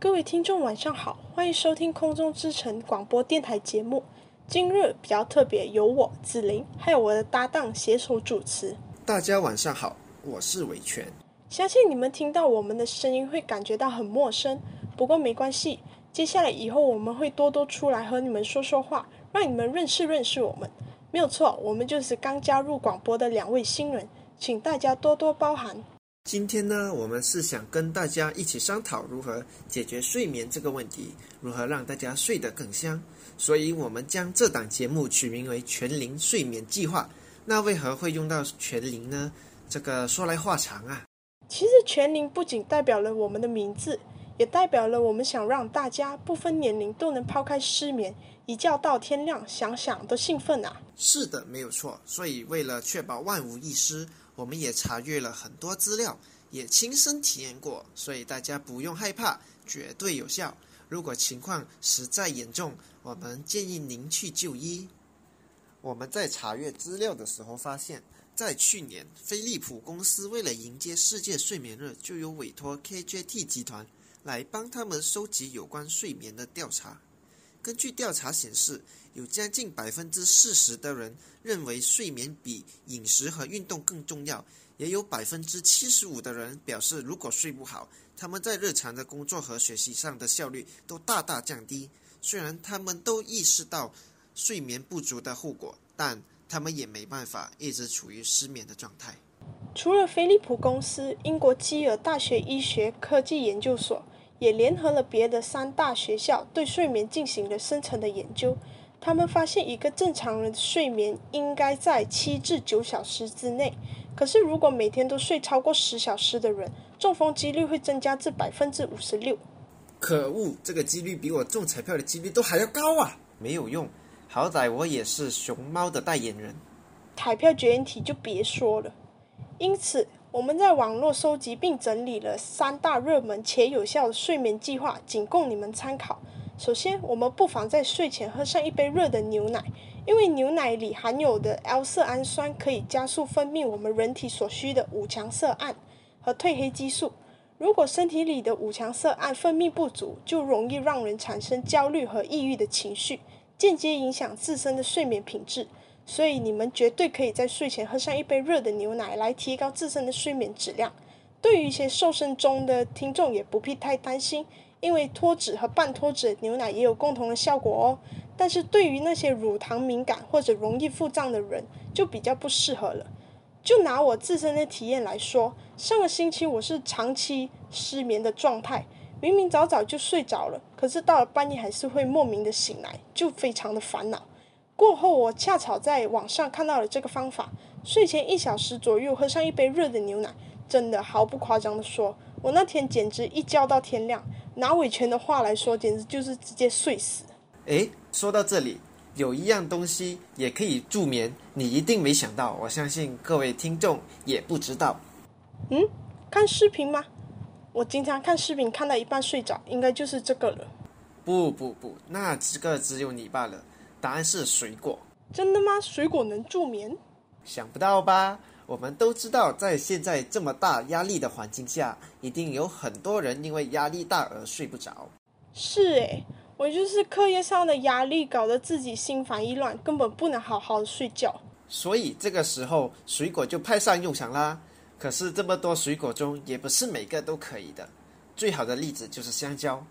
各位听众，晚上好，欢迎收听空中之城广播电台节目。今日比较特别，由我子琳还有我的搭档携手主持。大家晚上好，我是维权。相信你们听到我们的声音会感觉到很陌生，不过没关系，接下来以后我们会多多出来和你们说说话，让你们认识认识我们。没有错，我们就是刚加入广播的两位新人，请大家多多包涵。今天呢，我们是想跟大家一起商讨如何解决睡眠这个问题，如何让大家睡得更香。所以，我们将这档节目取名为“全龄睡眠计划”。那为何会用到“全龄”呢？这个说来话长啊。其实，“全龄”不仅代表了我们的名字，也代表了我们想让大家不分年龄都能抛开失眠，一觉到天亮，想想都兴奋啊。是的，没有错。所以，为了确保万无一失。我们也查阅了很多资料，也亲身体验过，所以大家不用害怕，绝对有效。如果情况实在严重，我们建议您去就医。我们在查阅资料的时候发现，在去年，飞利浦公司为了迎接世界睡眠日，就有委托 KJT 集团来帮他们收集有关睡眠的调查。根据调查显示，有将近百分之四十的人认为睡眠比饮食和运动更重要，也有百分之七十五的人表示，如果睡不好，他们在日常的工作和学习上的效率都大大降低。虽然他们都意识到睡眠不足的后果，但他们也没办法一直处于失眠的状态。除了飞利浦公司，英国基尔大学医学科技研究所。也联合了别的三大学校对睡眠进行了深层的研究。他们发现，一个正常人的睡眠应该在七至九小时之内。可是，如果每天都睡超过十小时的人，中风几率会增加至百分之五十六。可恶，这个几率比我中彩票的几率都还要高啊！没有用，好歹我也是熊猫的代言人。彩票绝缘体就别说了。因此。我们在网络收集并整理了三大热门且有效的睡眠计划，仅供你们参考。首先，我们不妨在睡前喝上一杯热的牛奶，因为牛奶里含有的 L 色氨酸可以加速分泌我们人体所需的五羟色胺和褪黑激素。如果身体里的五羟色胺分泌不足，就容易让人产生焦虑和抑郁的情绪，间接影响自身的睡眠品质。所以你们绝对可以在睡前喝上一杯热的牛奶，来提高自身的睡眠质量。对于一些瘦身中的听众，也不必太担心，因为脱脂和半脱脂牛奶也有共同的效果哦。但是对于那些乳糖敏感或者容易腹胀的人，就比较不适合了。就拿我自身的体验来说，上个星期我是长期失眠的状态，明明早早就睡着了，可是到了半夜还是会莫名的醒来，就非常的烦恼。过后，我恰巧在网上看到了这个方法，睡前一小时左右喝上一杯热的牛奶，真的毫不夸张的说，我那天简直一觉到天亮。拿伟权的话来说，简直就是直接睡死。诶，说到这里，有一样东西也可以助眠，你一定没想到，我相信各位听众也不知道。嗯，看视频吗？我经常看视频看到一半睡着，应该就是这个了。不不不，那这个只有你罢了。答案是水果。真的吗？水果能助眠？想不到吧？我们都知道，在现在这么大压力的环境下，一定有很多人因为压力大而睡不着。是诶，我就是课业上的压力搞得自己心烦意乱，根本不能好好的睡觉。所以这个时候，水果就派上用场啦。可是这么多水果中，也不是每个都可以的。最好的例子就是香蕉。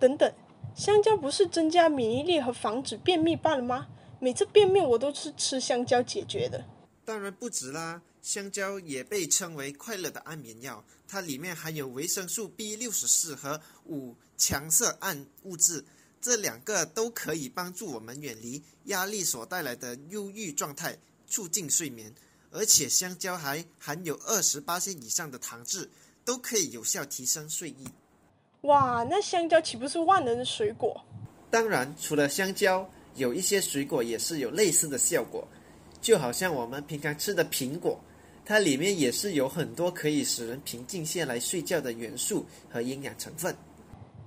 等等。香蕉不是增加免疫力和防止便秘罢了吗？每次便秘我都是吃香蕉解决的。当然不止啦，香蕉也被称为快乐的安眠药，它里面含有维生素 B 六十四和五羟色胺物质，这两个都可以帮助我们远离压力所带来的忧郁状态，促进睡眠。而且香蕉还含有二十八以上的糖质，都可以有效提升睡意。哇，那香蕉岂不是万能的水果？当然，除了香蕉，有一些水果也是有类似的效果，就好像我们平常吃的苹果，它里面也是有很多可以使人平静下来睡觉的元素和营养成分。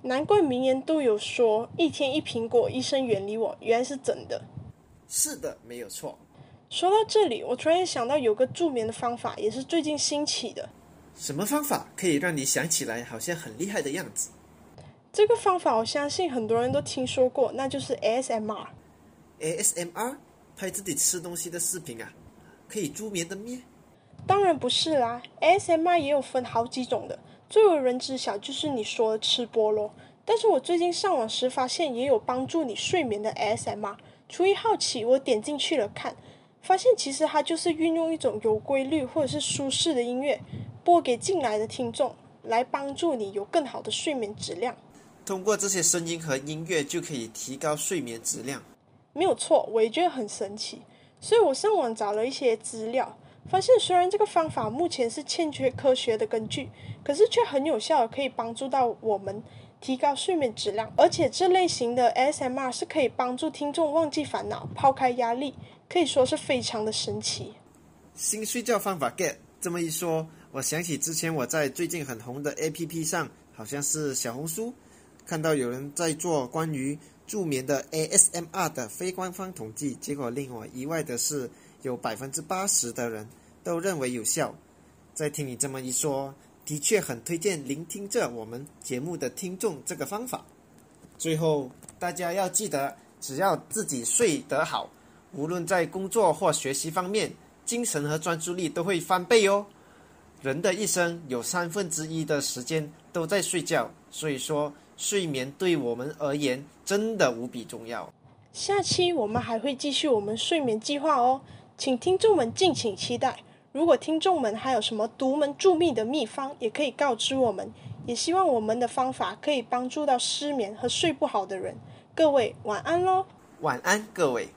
难怪名言都有说“一天一苹果，医生远离我”，原来是真的。是的，没有错。说到这里，我突然想到有个助眠的方法，也是最近兴起的。什么方法可以让你想起来好像很厉害的样子？这个方法我相信很多人都听说过，那就是 ASMR。ASMR 拍自己吃东西的视频啊，可以助眠的咩？当然不是啦，ASMR 也有分好几种的，最为人知晓就是你说的吃播咯。但是我最近上网时发现也有帮助你睡眠的 ASMR，出于好奇，我点进去了看，发现其实它就是运用一种有规律或者是舒适的音乐，播给进来的听众，来帮助你有更好的睡眠质量。通过这些声音和音乐就可以提高睡眠质量。没有错，我也觉得很神奇，所以我上网找了一些资料，发现虽然这个方法目前是欠缺科学的根据，可是却很有效可以帮助到我们提高睡眠质量，而且这类型的 ASMR 是可以帮助听众忘记烦恼、抛开压力，可以说是非常的神奇。新睡觉方法 get 这么一说，我想起之前我在最近很红的 APP 上，好像是小红书，看到有人在做关于助眠的 ASMR 的非官方统计，结果令我意外的是，有百分之八十的人都认为有效。再听你这么一说，的确很推荐聆听着我们节目的听众这个方法。最后，大家要记得，只要自己睡得好，无论在工作或学习方面，精神和专注力都会翻倍哦。人的一生有三分之一的时间都在睡觉，所以说睡眠对我们而言真的无比重要。下期我们还会继续我们睡眠计划哦，请听众们敬请期待。如果听众们还有什么独门助秘的秘方，也可以告知我们。也希望我们的方法可以帮助到失眠和睡不好的人。各位晚安喽。晚安，各位。